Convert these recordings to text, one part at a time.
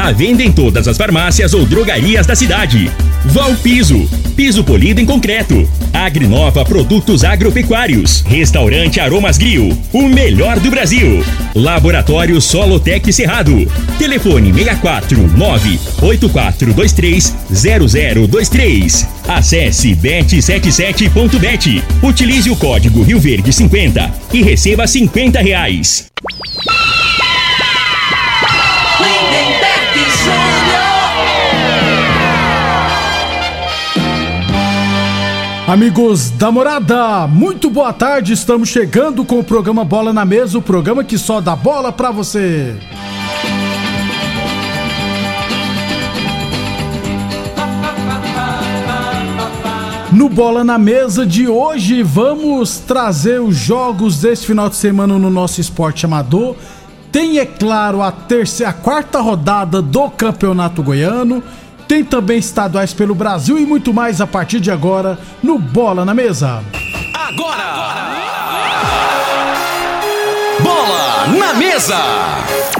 A venda em todas as farmácias ou drogarias da cidade. Val Piso, piso polido em concreto. Agrinova Produtos Agropecuários. Restaurante Aromas Grill, o melhor do Brasil. Laboratório Solotec Cerrado. Telefone 64 98423 0023. Acesse bet77.bet. Utilize o código Rio Verde 50 e receba 50 reais. Amigos da morada, muito boa tarde. Estamos chegando com o programa Bola na Mesa o programa que só dá bola pra você. No Bola na Mesa de hoje, vamos trazer os jogos desse final de semana no nosso esporte amador. Tem, é claro, a terceira, a quarta rodada do Campeonato Goiano. Tem também estaduais pelo Brasil e muito mais a partir de agora no Bola na Mesa. Agora! Bola na Mesa!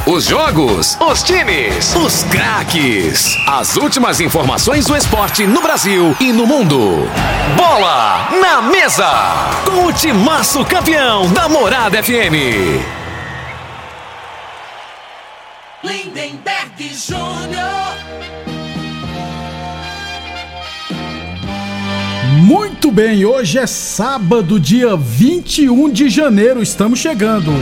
Os jogos, os times, os craques. As últimas informações do esporte no Brasil e no mundo. Bola na Mesa! Com o timaço campeão da Morada FM. Muito bem, hoje é sábado, dia 21 de janeiro, estamos chegando.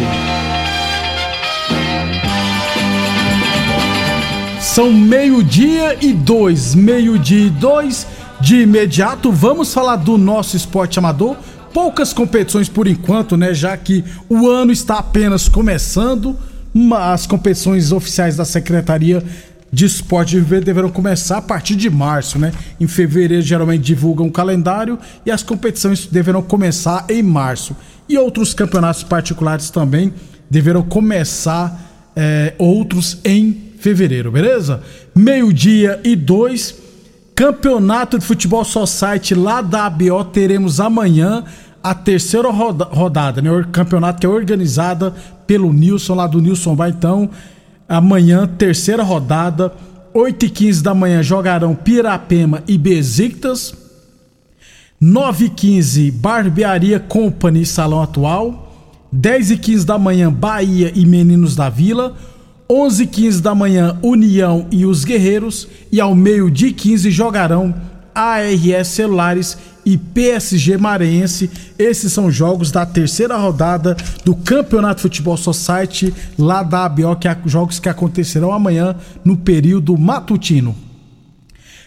São meio-dia e dois, meio-dia e dois. De imediato, vamos falar do nosso esporte amador. Poucas competições por enquanto, né? Já que o ano está apenas começando, as competições oficiais da Secretaria de Esporte deverão começar a partir de março, né? Em fevereiro geralmente divulgam um calendário e as competições deverão começar em março. E outros campeonatos particulares também deverão começar é, outros em fevereiro, beleza? Meio-dia e dois. Campeonato de Futebol Society lá da ABO teremos amanhã a terceira roda, rodada, né? O campeonato que é organizada pelo Nilson, lá do Nilson vai então Amanhã, terceira rodada, 8 e 15 da manhã jogarão Pirapema e Besiktas. 9 e 15 Barbearia Company Salão Atual. 10 e 15 da manhã Bahia e Meninos da Vila. 11 e 15 da manhã União e os Guerreiros. E ao meio-dia 15 jogarão ARS Celulares e PSG Marense. Esses são jogos da terceira rodada do Campeonato Futebol Society lá da ABO, que é jogos que acontecerão amanhã no período matutino.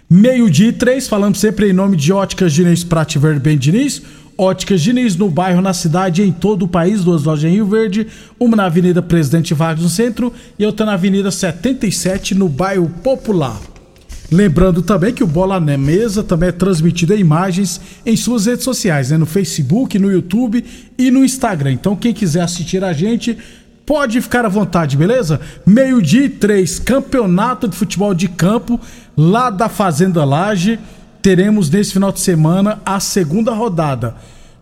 Meio-dia e três, falando sempre em nome de Óticas Diniz Prate Bem Diniz. Óticas Diniz no bairro, na cidade em todo o país. Duas lojas em Rio Verde, uma na Avenida Presidente Vargas no centro e outra na Avenida 77 no bairro Popular. Lembrando também que o Bola na Mesa também é transmitido em imagens em suas redes sociais, né? no Facebook, no YouTube e no Instagram. Então, quem quiser assistir a gente, pode ficar à vontade, beleza? Meio-dia e três, campeonato de futebol de campo lá da Fazenda Laje. Teremos nesse final de semana a segunda rodada.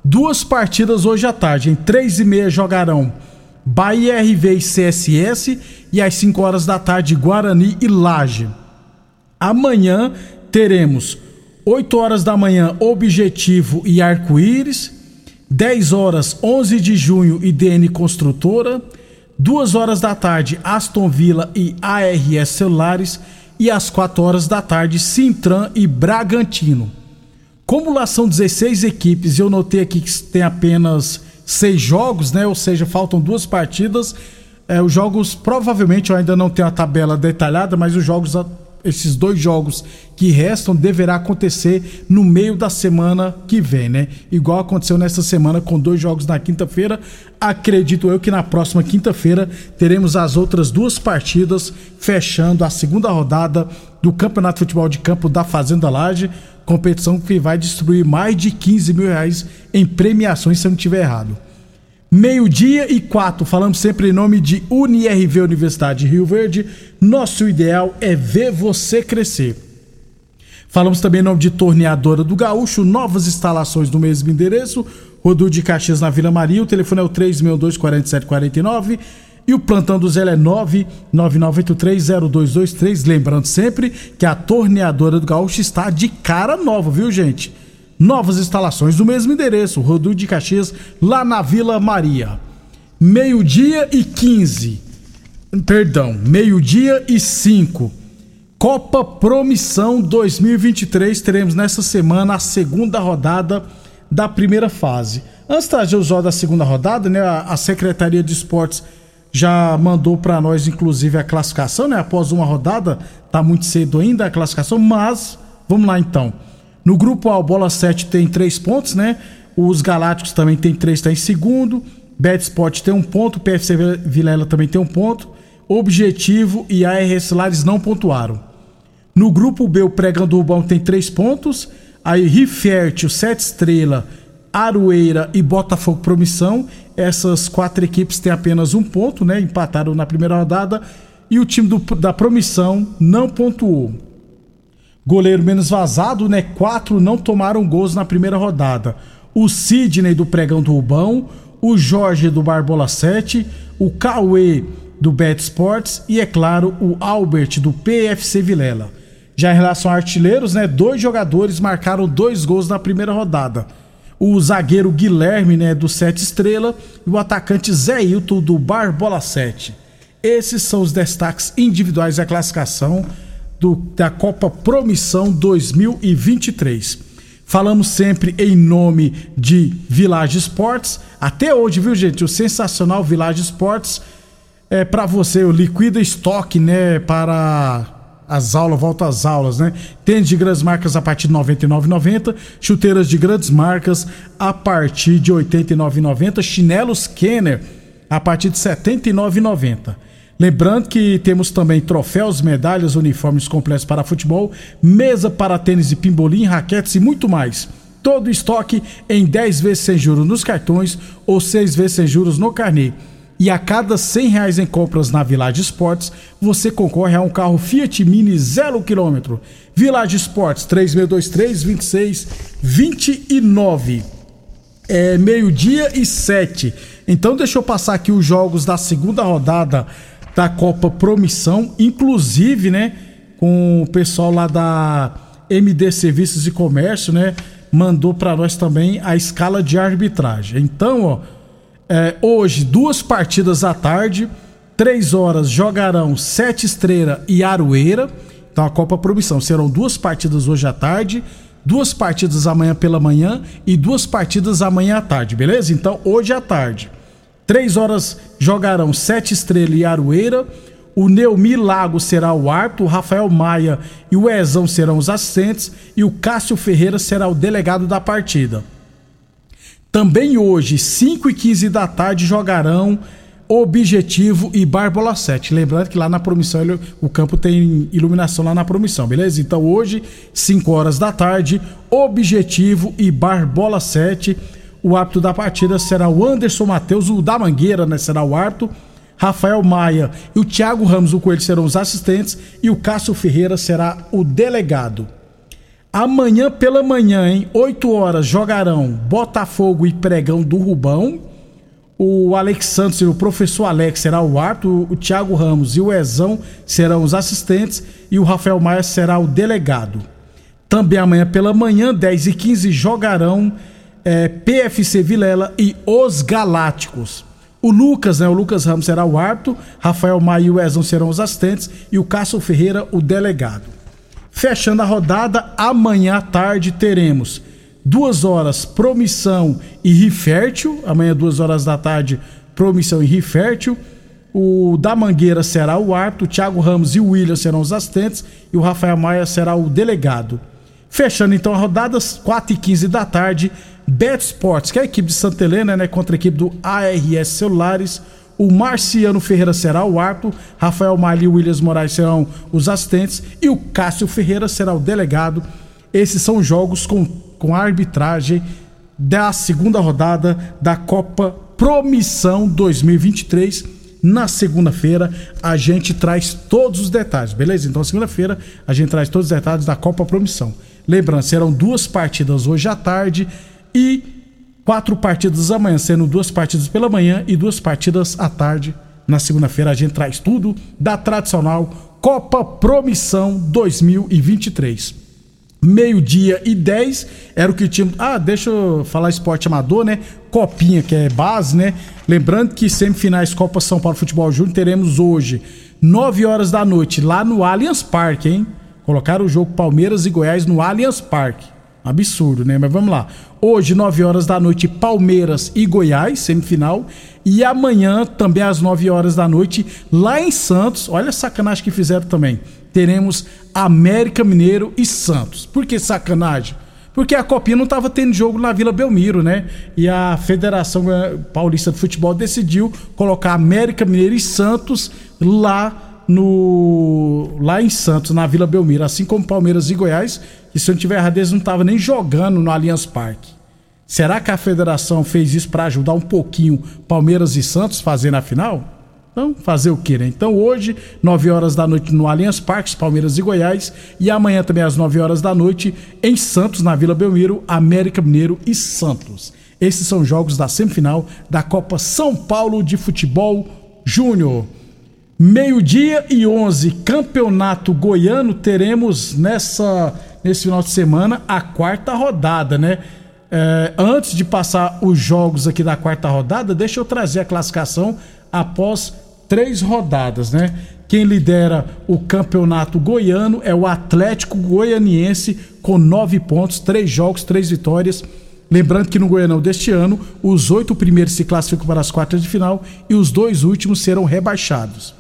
Duas partidas hoje à tarde. Em três e meia jogarão Bahia RV e CSS. E às 5 horas da tarde, Guarani e Laje. Amanhã teremos 8 horas da manhã Objetivo e Arco-Íris, 10 horas 11 de junho IDN Construtora, 2 horas da tarde Aston Villa e ARS Celulares e às 4 horas da tarde Sintran e Bragantino. Como lá são 16 equipes, eu notei aqui que tem apenas 6 jogos, né? Ou seja, faltam duas partidas. É, os jogos, provavelmente, eu ainda não tenho a tabela detalhada, mas os jogos esses dois jogos que restam deverá acontecer no meio da semana que vem, né? Igual aconteceu nessa semana com dois jogos na quinta-feira. Acredito eu que na próxima quinta-feira teremos as outras duas partidas fechando a segunda rodada do Campeonato de Futebol de Campo da Fazenda Laje competição que vai distribuir mais de 15 mil reais em premiações, se eu não estiver errado. Meio-dia e quatro, falamos sempre em nome de UniRV Universidade de Rio Verde. Nosso ideal é ver você crescer. Falamos também em nome de Torneadora do Gaúcho, novas instalações no mesmo endereço, Rodul de Caxias na Vila Maria, o telefone é o 3624749 e o plantão do Zé é 999830223. Lembrando sempre que a Torneadora do Gaúcho está de cara nova, viu gente? Novas instalações do mesmo endereço, Rodul de Caxias, lá na Vila Maria. Meio-dia e 15. Perdão, meio-dia e 5. Copa Promissão 2023. Teremos nessa semana a segunda rodada da primeira fase. Antes de trazer os da segunda rodada, né, a, Secretaria de Esportes já mandou para nós, inclusive, a classificação, né? Após uma rodada, tá muito cedo ainda a classificação, mas vamos lá então. No grupo A, o Bola 7 tem três pontos, né? Os Galácticos também tem três, está em segundo. Bet Sport tem um ponto, o PFC Vilela também tem um ponto. Objetivo e ARS Lares não pontuaram. No grupo B, o Pregão do Rubão tem três pontos. Aí Rifértil, Sete Estrela, Aroeira e Botafogo Promissão. Essas quatro equipes têm apenas um ponto, né? Empataram na primeira rodada. E o time do, da Promissão não pontuou. Goleiro menos vazado, né? Quatro não tomaram gols na primeira rodada. O Sidney do Pregão do Rubão, o Jorge do Barbola 7, o Cauê do Bet Sports e, é claro, o Albert do PFC Vilela. Já em relação a artilheiros, né? Dois jogadores marcaram dois gols na primeira rodada. O zagueiro Guilherme, né, do Sete Estrela, e o atacante Zé Hilton do Barbola 7. Esses são os destaques individuais da classificação do, da Copa Promissão 2023. Falamos sempre em nome de Village Sports. Até hoje, viu, gente? O sensacional Village Sports é para você, o liquida estoque, né, para as aulas, volta às aulas, né? Tênis de grandes marcas a partir de R$ 99,90, chuteiras de grandes marcas a partir de R$ 89,90, chinelos Kenner a partir de R$ 79,90. Lembrando que temos também troféus, medalhas, uniformes completos para futebol, mesa para tênis e pimbolim, raquetes e muito mais. Todo estoque em 10 vezes sem juros nos cartões ou 6 vezes sem juros no carnê. E a cada 100 reais em compras na Village Sports, você concorre a um carro Fiat Mini zero quilômetro. Village Sports 3623-2629. É meio-dia e 7. Então deixa eu passar aqui os jogos da segunda rodada da Copa Promissão, inclusive, né, com o pessoal lá da MD Serviços e Comércio, né, mandou para nós também a escala de arbitragem. Então, ó, é, hoje duas partidas à tarde, três horas jogarão Sete Estrela e Aroeira. Então a Copa Promissão serão duas partidas hoje à tarde, duas partidas amanhã pela manhã e duas partidas amanhã à tarde, beleza? Então hoje à tarde. Três horas jogarão Sete Estrela e Aroeira. O Neumi Lago será o árbitro, o Rafael Maia e o Ezão serão os assistentes e o Cássio Ferreira será o delegado da partida. Também hoje, 5 e 15 da tarde, jogarão Objetivo e Barbola 7. Lembrando que lá na Promissão o campo tem iluminação lá na Promissão, beleza? Então hoje, 5 horas da tarde, Objetivo e Barbola 7 o árbitro da partida será o Anderson Matheus, o da Mangueira, né? Será o árbitro. Rafael Maia e o Thiago Ramos, o Coelho, serão os assistentes. E o Cássio Ferreira será o delegado. Amanhã pela manhã, em 8 horas, jogarão Botafogo e Pregão do Rubão. O Alexandre, o professor Alex será o árbitro, o Thiago Ramos e o Ezão serão os assistentes e o Rafael Maia será o delegado. Também amanhã pela manhã, 10 e 15 jogarão é, PFC Vilela e os Galácticos. O Lucas, né, o Lucas Ramos será o árbitro, Rafael Maia e o Ezão serão os assistentes e o Cássio Ferreira o delegado. Fechando a rodada, amanhã à tarde teremos duas horas Promissão e Rifértil, amanhã duas horas da tarde Promissão e Rifértil. O da Mangueira será o árbitro, o Thiago Ramos e o William serão os assistentes e o Rafael Maia será o delegado. Fechando então a rodada, 4 e 15 da tarde, Bet Sports, que é a equipe de Santa Helena, né, contra a equipe do ARS Celulares. O Marciano Ferreira será o árbitro, Rafael Mali e Williams Moraes serão os assistentes e o Cássio Ferreira será o delegado. Esses são jogos com, com arbitragem da segunda rodada da Copa Promissão 2023. Na segunda-feira a gente traz todos os detalhes, beleza? Então, segunda-feira a gente traz todos os detalhes da Copa Promissão. Lembrando, serão duas partidas hoje à tarde e quatro partidas amanhã, sendo duas partidas pela manhã e duas partidas à tarde. Na segunda-feira a gente traz tudo da tradicional Copa Promissão 2023 meio-dia e 10 era o que tinha. Ah, deixa eu falar esporte amador, né? Copinha, que é base, né? Lembrando que semifinais Copa São Paulo Futebol Júnior teremos hoje, 9 horas da noite, lá no Allianz Parque, hein? Colocaram o jogo Palmeiras e Goiás no Allianz Parque. Absurdo, né? Mas vamos lá. Hoje, 9 horas da noite, Palmeiras e Goiás, semifinal. E amanhã, também às 9 horas da noite, lá em Santos. Olha a sacanagem que fizeram também teremos América Mineiro e Santos. Por que sacanagem? Porque a Copinha não estava tendo jogo na Vila Belmiro, né? E a Federação Paulista de Futebol decidiu colocar América Mineiro e Santos lá no lá em Santos, na Vila Belmiro, assim como Palmeiras e Goiás, que se eu não tiver errado, eles não estavam nem jogando no Allianz Parque. Será que a federação fez isso para ajudar um pouquinho Palmeiras e Santos fazendo a final? Então, fazer o quê, né? Então, hoje, 9 horas da noite no Allianz Parques, Palmeiras e Goiás. E amanhã também às 9 horas da noite em Santos, na Vila Belmiro, América Mineiro e Santos. Esses são jogos da semifinal da Copa São Paulo de Futebol Júnior. Meio-dia e 11, Campeonato Goiano, teremos nessa nesse final de semana a quarta rodada, né? É, antes de passar os jogos aqui da quarta rodada, deixa eu trazer a classificação após três rodadas, né? Quem lidera o campeonato goiano é o Atlético Goianiense com nove pontos, três jogos, três vitórias. Lembrando que no Goianão deste ano, os oito primeiros se classificam para as quartas de final e os dois últimos serão rebaixados.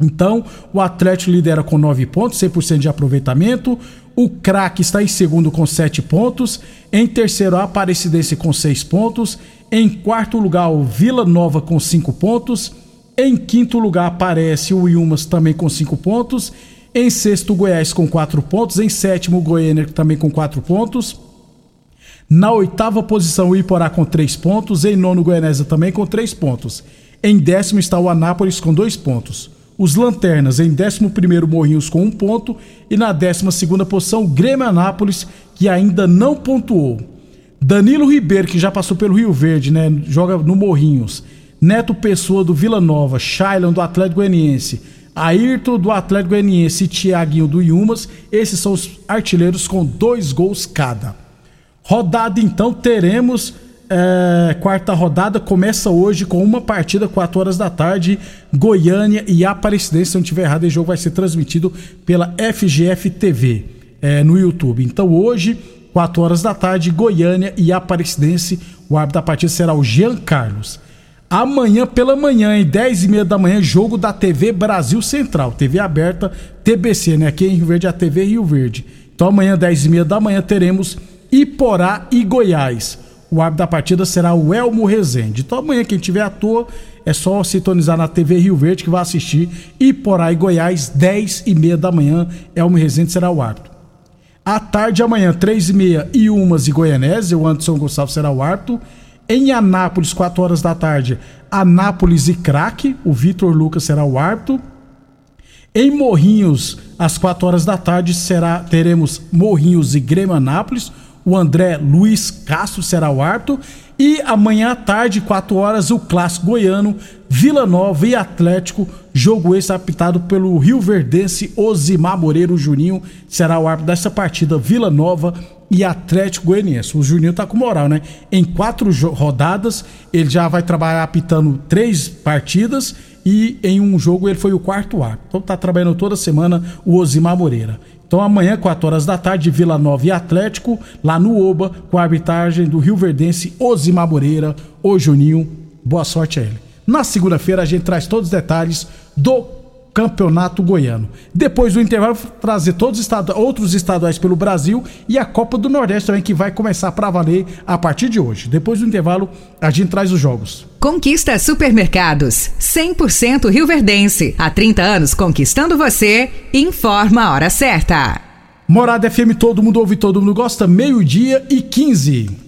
Então, o Atlético lidera com nove pontos, 100% de aproveitamento. O craque está em segundo com sete pontos. Em terceiro, a Aparecidense com seis pontos. Em quarto lugar, o Vila Nova com cinco pontos. Em quinto lugar aparece o Ilmas também com cinco pontos. Em sexto, o Goiás com quatro pontos. Em sétimo, o Goiânia também com quatro pontos. Na oitava posição, o Iporá com três pontos. Em nono, o Goianésia também com três pontos. Em décimo está o Anápolis com dois pontos. Os Lanternas em décimo primeiro, Morrinhos com um ponto. E na décima segunda posição, o Grêmio Anápolis, que ainda não pontuou. Danilo Ribeiro, que já passou pelo Rio Verde, né? Joga no Morrinhos. Neto Pessoa do Vila Nova, Shailon do Atlético Goianiense, Ayrton do Atlético Goianiense e Tiaguinho do Iumas, esses são os artilheiros com dois gols cada. Rodada então teremos é, quarta rodada começa hoje com uma partida 4 horas da tarde, Goiânia e Aparecidense. Se não estiver errado, o jogo vai ser transmitido pela FGF TV é, no YouTube. Então hoje 4 horas da tarde, Goiânia e Aparecidense. O árbitro da partida será o Jean Carlos. Amanhã pela manhã, em 10 e meia da manhã, jogo da TV Brasil Central, TV aberta, TBC, né? Aqui em Rio Verde, a TV Rio Verde. Então amanhã, 10 e meia da manhã, teremos Iporá e Goiás. O árbitro da partida será o Elmo Rezende. Então amanhã, quem tiver à toa, é só sintonizar na TV Rio Verde que vai assistir Iporá e Goiás, 10 e meia da manhã. Elmo Rezende será o árbitro. À tarde, amanhã, 3 e meia, Iumas e Goianésia. O Anderson Gonçalves será o árbitro. Em Anápolis, 4 horas da tarde, Anápolis e Craque, o Vitor Lucas será o árbitro. Em Morrinhos, às 4 horas da tarde, será teremos Morrinhos e Grêmio Anápolis. O André Luiz Castro será o árbitro. E amanhã à tarde, 4 horas, o clássico goiano, Vila Nova e Atlético. Jogo esse apitado pelo Rio Verdense Osimar Moreira. O Juninho será o árbitro dessa partida, Vila Nova e Atlético Goianiense. O Juninho tá com moral, né? Em quatro rodadas, ele já vai trabalhar apitando três partidas e em um jogo ele foi o quarto árbitro. Então tá trabalhando toda semana o Osimar Moreira. Então amanhã, 4 horas da tarde, Vila Nova e Atlético, lá no Oba, com a arbitragem do Rio Verdense Osimar Moreira, o Juninho. Boa sorte a ele. Na segunda-feira a gente traz todos os detalhes do Campeonato Goiano. Depois do intervalo, trazer todos os estados, outros estaduais pelo Brasil e a Copa do Nordeste também, que vai começar para valer a partir de hoje. Depois do intervalo, a gente traz os jogos. Conquista Supermercados, 100% Rio Verdense. Há 30 anos conquistando você, informa a hora certa. Morada FM, todo mundo ouve, todo mundo gosta, meio-dia e 15.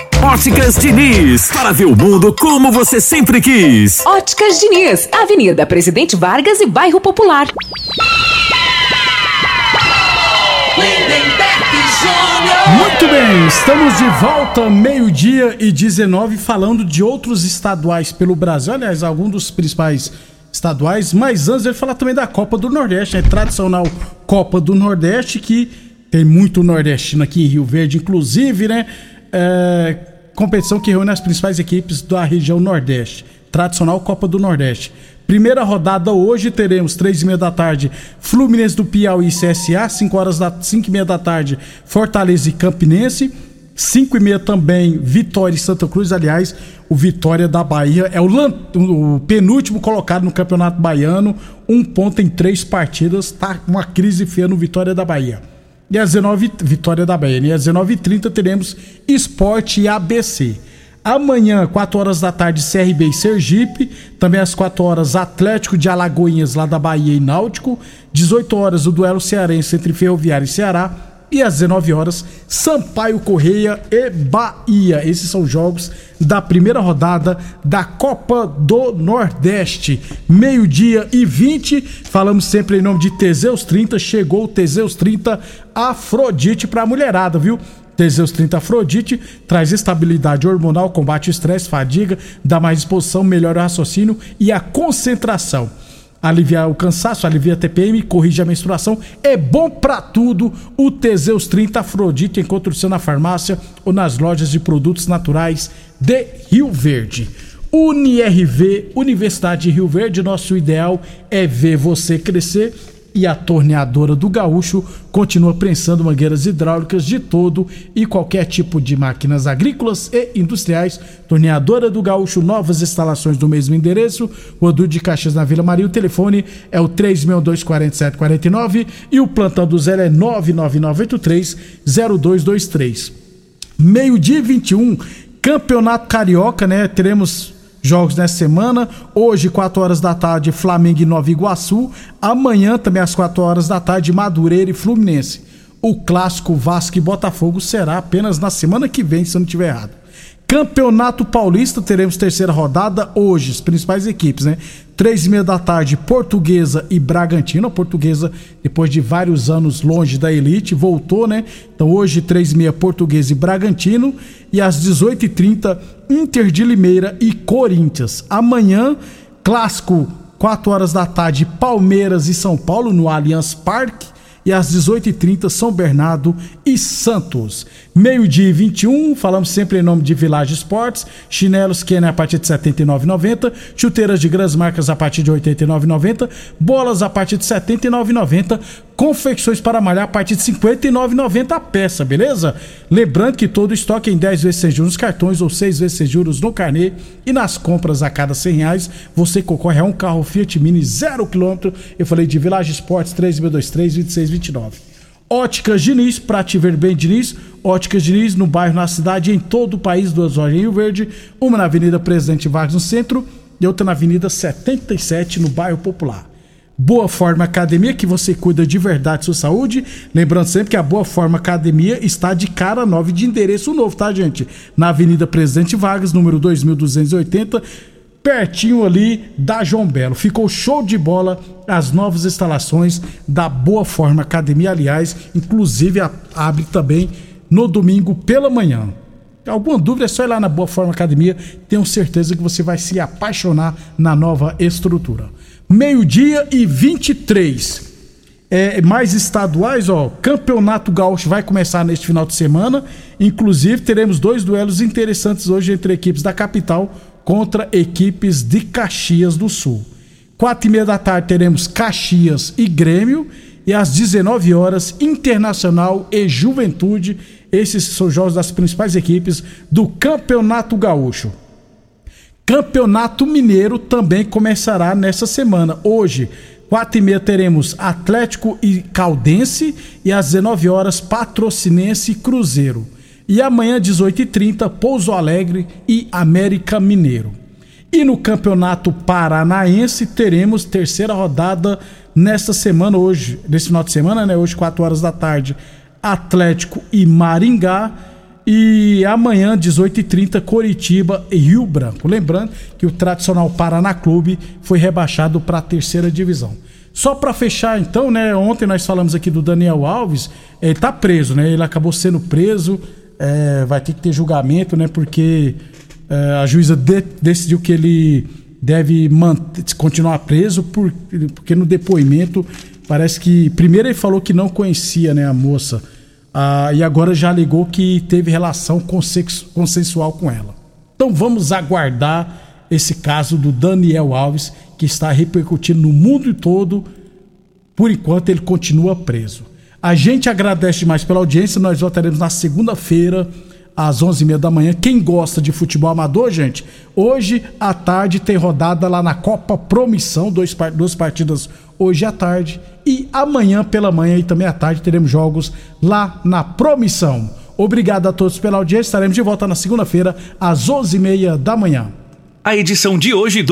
Óticas Diniz, para ver o mundo como você sempre quis. Óticas Diniz, Avenida Presidente Vargas e Bairro Popular. Muito bem, estamos de volta, meio-dia e 19, falando de outros estaduais pelo Brasil. Aliás, alguns dos principais estaduais. Mas antes, ele falar também da Copa do Nordeste, a tradicional Copa do Nordeste, que tem muito nordestino aqui em Rio Verde, inclusive, né? É, competição que reúne as principais equipes da região Nordeste. Tradicional Copa do Nordeste. Primeira rodada hoje teremos três e meia da tarde Fluminense do Piauí e CSA, 5 horas da cinco e meia da tarde Fortaleza e Campinense, 5 e meia também Vitória e Santa Cruz. Aliás, o Vitória da Bahia é o, o, penúltimo colocado no Campeonato Baiano, um ponto em três partidas, tá uma crise feia no Vitória da Bahia. E às 19 Vitória da Bahia. E às 19h30 teremos Esporte ABC. Amanhã, 4 horas da tarde, CRB e Sergipe. Também às 4 horas, Atlético de Alagoinhas, lá da Bahia e Náutico. 18 horas, o duelo cearense entre Ferroviário e Ceará. E às 19 horas, Sampaio Correia e Bahia. Esses são jogos da primeira rodada da Copa do Nordeste. Meio-dia e 20. Falamos sempre em nome de Teseus 30. Chegou o Teseus 30 Afrodite pra mulherada, viu? Teseus 30 Afrodite traz estabilidade hormonal, combate o estresse, fadiga, dá mais disposição, melhora o raciocínio e a concentração. Aliviar o cansaço, alivia a TPM, corrige a menstruação, é bom pra tudo. O Teseus 30 Afrodite encontra o seu na farmácia ou nas lojas de produtos naturais de Rio Verde. UniRV, Universidade de Rio Verde, nosso ideal é ver você crescer e a torneadora do Gaúcho continua prensando mangueiras hidráulicas de todo e qualquer tipo de máquinas agrícolas e industriais. Torneadora do Gaúcho, novas instalações do mesmo endereço, Rodul de Caixas na Vila Maria. O telefone é o 3624749 e o plantão do zero é 999830223. Meio-dia 21, Campeonato Carioca, né? Teremos jogos nessa semana. Hoje, 4 horas da tarde, Flamengo e Nova Iguaçu. Amanhã, também às 4 horas da tarde, Madureira e Fluminense. O clássico Vasco e Botafogo será apenas na semana que vem, se eu não estiver errado. Campeonato Paulista, teremos terceira rodada hoje, as principais equipes, né? Três e meia da tarde, Portuguesa e Bragantino. A Portuguesa, depois de vários anos longe da elite, voltou, né? Então hoje, três e meia, Portuguesa e Bragantino. E às 18h30, Inter de Limeira e Corinthians. Amanhã, clássico, 4 horas da tarde, Palmeiras e São Paulo no Allianz Parque e às 18h30 São Bernardo e Santos. Meio-dia e 21, falamos sempre em nome de Village Esportes, chinelos Kenner a partir de R$ 79,90, chuteiras de grandes marcas a partir de R$ 89,90, bolas a partir de R$ 79,90, confecções para malhar a partir de R$ 59,90 a peça, beleza? Lembrando que todo estoque em 10 vezes sem juros nos cartões ou 6 vezes sem juros no carnê e nas compras a cada 100 reais você concorre a um carro Fiat Mini 0 km. Eu falei de Village Esportes 3623 2629. Óticas Diniz, pra te ver bem, Diniz. Óticas Diniz, no bairro, na cidade, em todo o país, duas lojas em Rio Verde. Uma na Avenida Presidente Vargas, no centro, e outra na Avenida 77, no bairro Popular. Boa Forma Academia, que você cuida de verdade sua saúde. Lembrando sempre que a Boa Forma Academia está de cara nova de endereço novo, tá, gente? Na Avenida Presidente Vargas, número 2280 pertinho ali da João Belo. Ficou show de bola as novas instalações da Boa Forma Academia, aliás, inclusive abre também no domingo pela manhã. Alguma dúvida é só ir lá na Boa Forma Academia, tenho certeza que você vai se apaixonar na nova estrutura. Meio-dia e 23. É, mais estaduais, ó, Campeonato Gaúcho vai começar neste final de semana. Inclusive, teremos dois duelos interessantes hoje entre equipes da capital contra equipes de Caxias do Sul. Quatro e meia da tarde teremos Caxias e Grêmio e às 19 horas Internacional e Juventude. Esses são os jogos das principais equipes do Campeonato Gaúcho. Campeonato Mineiro também começará nessa semana. Hoje, quatro e meia teremos Atlético e Caldense e às 19 horas Patrocinense e Cruzeiro. E amanhã, 18h30, Pouso Alegre e América Mineiro. E no Campeonato Paranaense teremos terceira rodada nesta semana, hoje, nesse final de semana, né? Hoje, 4 horas da tarde, Atlético e Maringá. E amanhã, 18h30, Coritiba e Rio Branco. Lembrando que o tradicional Paraná Clube foi rebaixado para a terceira divisão. Só para fechar, então, né? Ontem nós falamos aqui do Daniel Alves. Ele tá preso, né? Ele acabou sendo preso é, vai ter que ter julgamento, né? Porque é, a juíza de, decidiu que ele deve manter, continuar preso por, porque no depoimento parece que primeiro ele falou que não conhecia né, a moça ah, e agora já alegou que teve relação consensual com ela. Então vamos aguardar esse caso do Daniel Alves que está repercutindo no mundo todo. Por enquanto ele continua preso. A gente agradece demais pela audiência. Nós voltaremos na segunda-feira, às 11h30 da manhã. Quem gosta de futebol amador, gente, hoje à tarde tem rodada lá na Copa Promissão, dois, duas partidas hoje à tarde e amanhã pela manhã e também à tarde teremos jogos lá na Promissão. Obrigado a todos pela audiência. Estaremos de volta na segunda-feira às 11h30 da manhã. A edição de hoje do